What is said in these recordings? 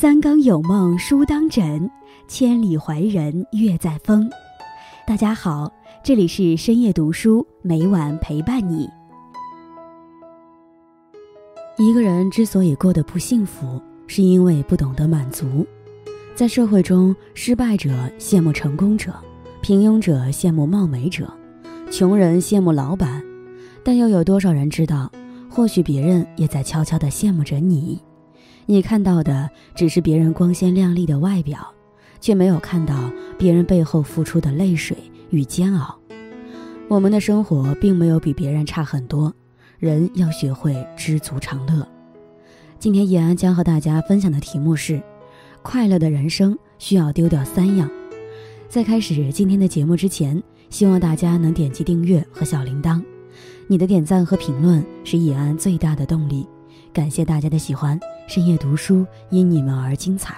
三更有梦书当枕，千里怀人月在风。大家好，这里是深夜读书，每晚陪伴你。一个人之所以过得不幸福，是因为不懂得满足。在社会中，失败者羡慕成功者，平庸者羡慕貌美者，穷人羡慕老板，但又有多少人知道，或许别人也在悄悄地羡慕着你？你看到的只是别人光鲜亮丽的外表，却没有看到别人背后付出的泪水与煎熬。我们的生活并没有比别人差很多，人要学会知足常乐。今天叶安将和大家分享的题目是：快乐的人生需要丢掉三样。在开始今天的节目之前，希望大家能点击订阅和小铃铛，你的点赞和评论是叶安最大的动力。感谢大家的喜欢，深夜读书因你们而精彩。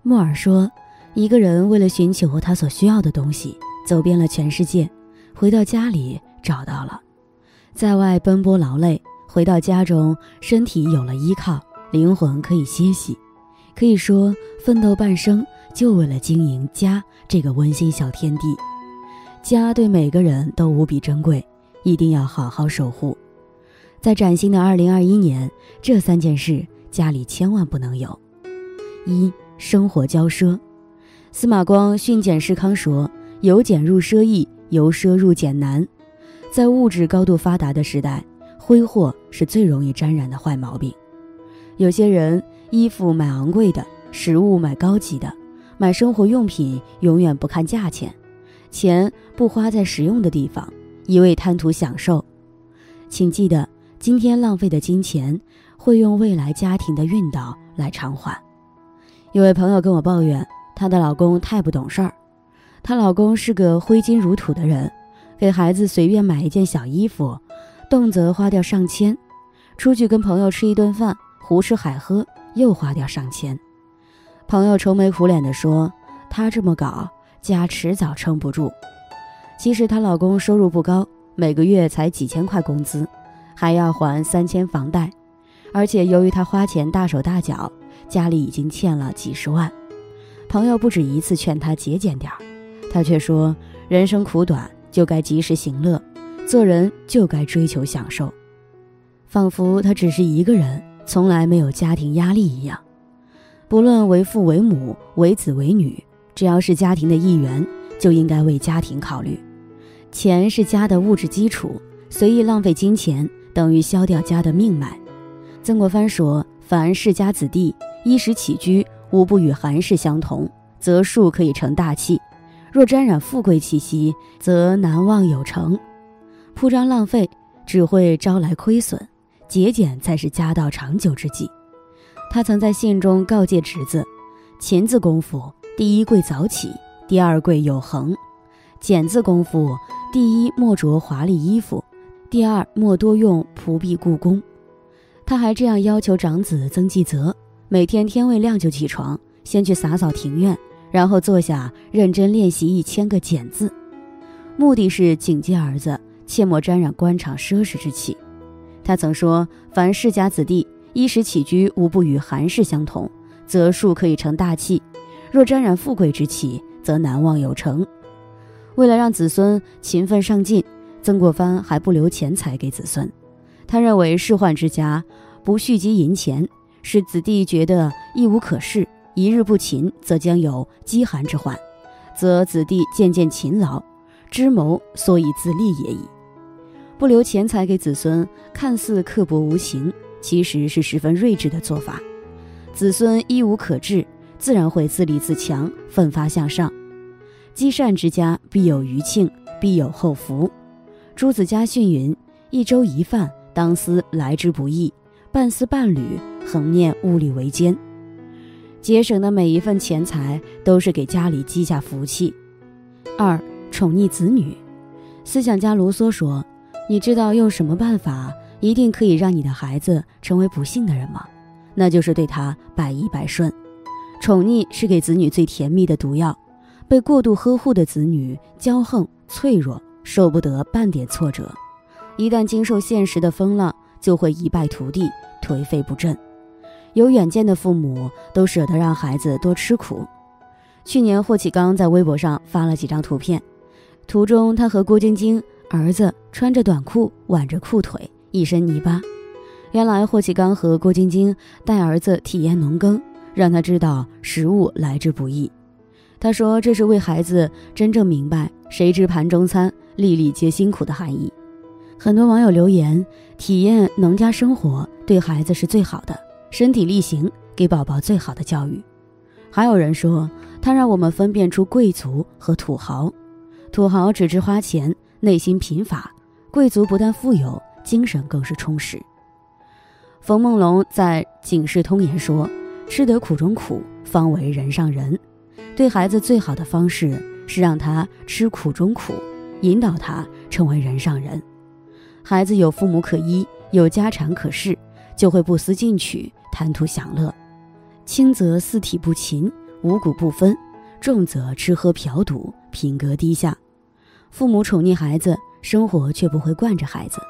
莫尔说：“一个人为了寻求他所需要的东西，走遍了全世界，回到家里找到了，在外奔波劳累，回到家中，身体有了依靠，灵魂可以歇息。可以说，奋斗半生就为了经营家这个温馨小天地。家对每个人都无比珍贵，一定要好好守护。”在崭新的二零二一年，这三件事家里千万不能有：一、生活骄奢。司马光训俭示康说：“由俭入奢易，由奢入俭难。”在物质高度发达的时代，挥霍是最容易沾染的坏毛病。有些人衣服买昂贵的，食物买高级的，买生活用品永远不看价钱，钱不花在实用的地方，一味贪图享受。请记得。今天浪费的金钱，会用未来家庭的运道来偿还。有位朋友跟我抱怨，她的老公太不懂事儿。她老公是个挥金如土的人，给孩子随便买一件小衣服，动辄花掉上千；出去跟朋友吃一顿饭，胡吃海喝又花掉上千。朋友愁眉苦脸地说：“她这么搞，家迟早撑不住。”其实她老公收入不高，每个月才几千块工资。还要还三千房贷，而且由于他花钱大手大脚，家里已经欠了几十万。朋友不止一次劝他节俭点儿，他却说：“人生苦短，就该及时行乐，做人就该追求享受。”仿佛他只是一个人，从来没有家庭压力一样。不论为父为母、为子为女，只要是家庭的一员，就应该为家庭考虑。钱是家的物质基础，随意浪费金钱。等于消掉家的命脉。曾国藩说：“凡世家子弟衣食起居无不与寒士相同，则树可以成大器；若沾染富贵气息，则难望有成。铺张浪费只会招来亏损，节俭才是家道长久之计。”他曾在信中告诫侄子：“勤字功夫，第一贵早起，第二贵有恒；俭字功夫，第一莫着华丽衣服。”第二，莫多用仆婢故宫。他还这样要求长子曾纪泽：每天天未亮就起床，先去洒扫庭院，然后坐下认真练习一千个简字，目的是警戒儿子切莫沾染官场奢侈之气。他曾说：凡世家子弟衣食起居无不与寒士相同，则庶可以成大器；若沾染富贵之气，则难望有成。为了让子孙勤奋上进。曾国藩还不留钱财给子孙，他认为仕宦之家不蓄积银钱，使子弟觉得一无可事，一日不勤则将有饥寒之患，则子弟渐渐勤劳，知谋所以自立也已。不留钱财给子孙，看似刻薄无情，其实是十分睿智的做法。子孙一无可治，自然会自立自强，奋发向上。积善之家必有余庆，必有后福。朱子家训云：“一粥一饭，当思来之不易；半丝半缕，恒念物力维艰。”节省的每一份钱财，都是给家里积下福气。二、宠溺子女。思想家卢梭说：“你知道用什么办法一定可以让你的孩子成为不幸的人吗？那就是对他百依百顺。宠溺是给子女最甜蜜的毒药。被过度呵护的子女，骄横脆弱。”受不得半点挫折，一旦经受现实的风浪，就会一败涂地，颓废不振。有远见的父母都舍得让孩子多吃苦。去年霍启刚在微博上发了几张图片，图中他和郭晶晶儿子穿着短裤，挽着裤腿，一身泥巴。原来霍启刚和郭晶晶带儿子体验农耕，让他知道食物来之不易。他说这是为孩子真正明白“谁知盘中餐，粒粒皆辛苦”的含义。很多网友留言，体验农家生活对孩子是最好的，身体力行给宝宝最好的教育。还有人说，他让我们分辨出贵族和土豪。土豪只知花钱，内心贫乏；贵族不但富有，精神更是充实。冯梦龙在《警世通言》说：“吃得苦中苦，方为人上人。”对孩子最好的方式是让他吃苦中苦，引导他成为人上人。孩子有父母可依，有家产可恃，就会不思进取，贪图享乐。轻则四体不勤，五谷不分；重则吃喝嫖赌，品格低下。父母宠溺孩子，生活却不会惯着孩子。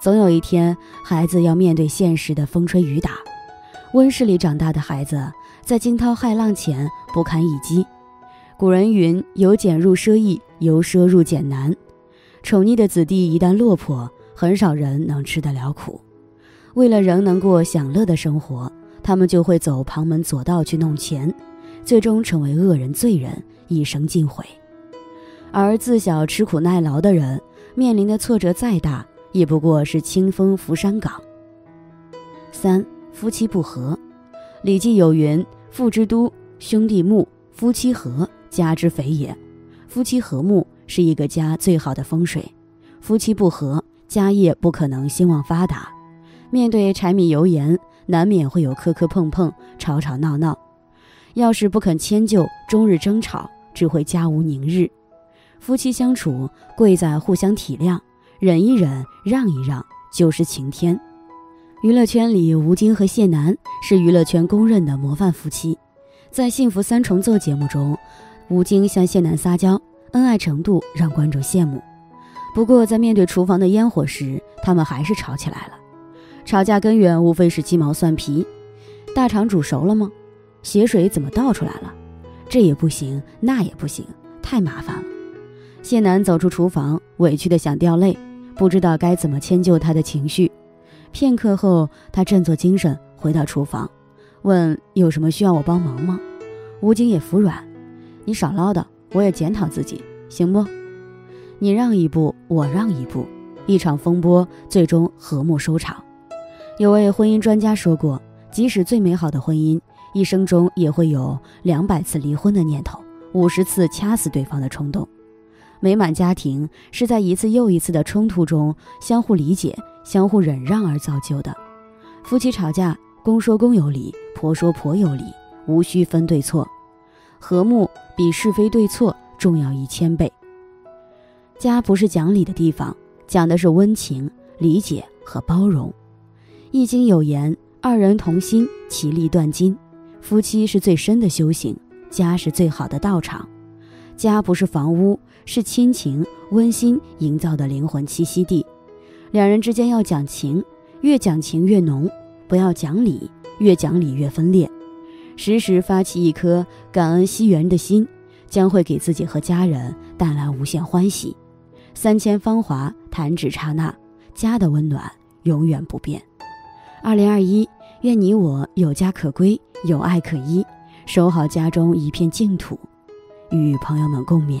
总有一天，孩子要面对现实的风吹雨打。温室里长大的孩子，在惊涛骇浪前不堪一击。古人云：“由俭入奢易，由奢入俭难。”宠溺的子弟一旦落魄，很少人能吃得了苦。为了仍能过享乐的生活。他们就会走旁门左道去弄钱，最终成为恶人罪人，一生尽毁。而自小吃苦耐劳的人，面临的挫折再大，也不过是清风拂山岗。三夫妻不和，《礼记》有云：“父之都，兄弟睦；夫妻和，家之肥也。”夫妻和睦是一个家最好的风水，夫妻不和，家业不可能兴旺发达。面对柴米油盐。难免会有磕磕碰碰、吵吵闹闹，要是不肯迁就，终日争吵，只会家无宁日。夫妻相处，贵在互相体谅，忍一忍，让一让，就是晴天。娱乐圈里，吴京和谢楠是娱乐圈公认的模范夫妻。在《幸福三重奏》节目中，吴京向谢楠撒娇，恩爱程度让观众羡慕。不过，在面对厨房的烟火时，他们还是吵起来了。吵架根源无非是鸡毛蒜皮，大肠煮熟了吗？血水怎么倒出来了？这也不行，那也不行，太麻烦了。谢楠走出厨房，委屈的想掉泪，不知道该怎么迁就他的情绪。片刻后，他振作精神回到厨房，问有什么需要我帮忙吗？吴京也服软，你少唠叨，我也检讨自己，行不？你让一步，我让一步，一场风波最终和睦收场。有位婚姻专家说过，即使最美好的婚姻，一生中也会有两百次离婚的念头，五十次掐死对方的冲动。美满家庭是在一次又一次的冲突中相互理解、相互忍让而造就的。夫妻吵架，公说公有理，婆说婆有理，无需分对错，和睦比是非对错重要一千倍。家不是讲理的地方，讲的是温情、理解和包容。易经有言：“二人同心，其利断金。”夫妻是最深的修行，家是最好的道场。家不是房屋，是亲情温馨营造的灵魂栖息地。两人之间要讲情，越讲情越浓；不要讲理，越讲理越分裂。时时发起一颗感恩惜缘的心，将会给自己和家人带来无限欢喜。三千芳华，弹指刹那，家的温暖永远不变。二零二一，愿你我有家可归，有爱可依，守好家中一片净土，与朋友们共勉。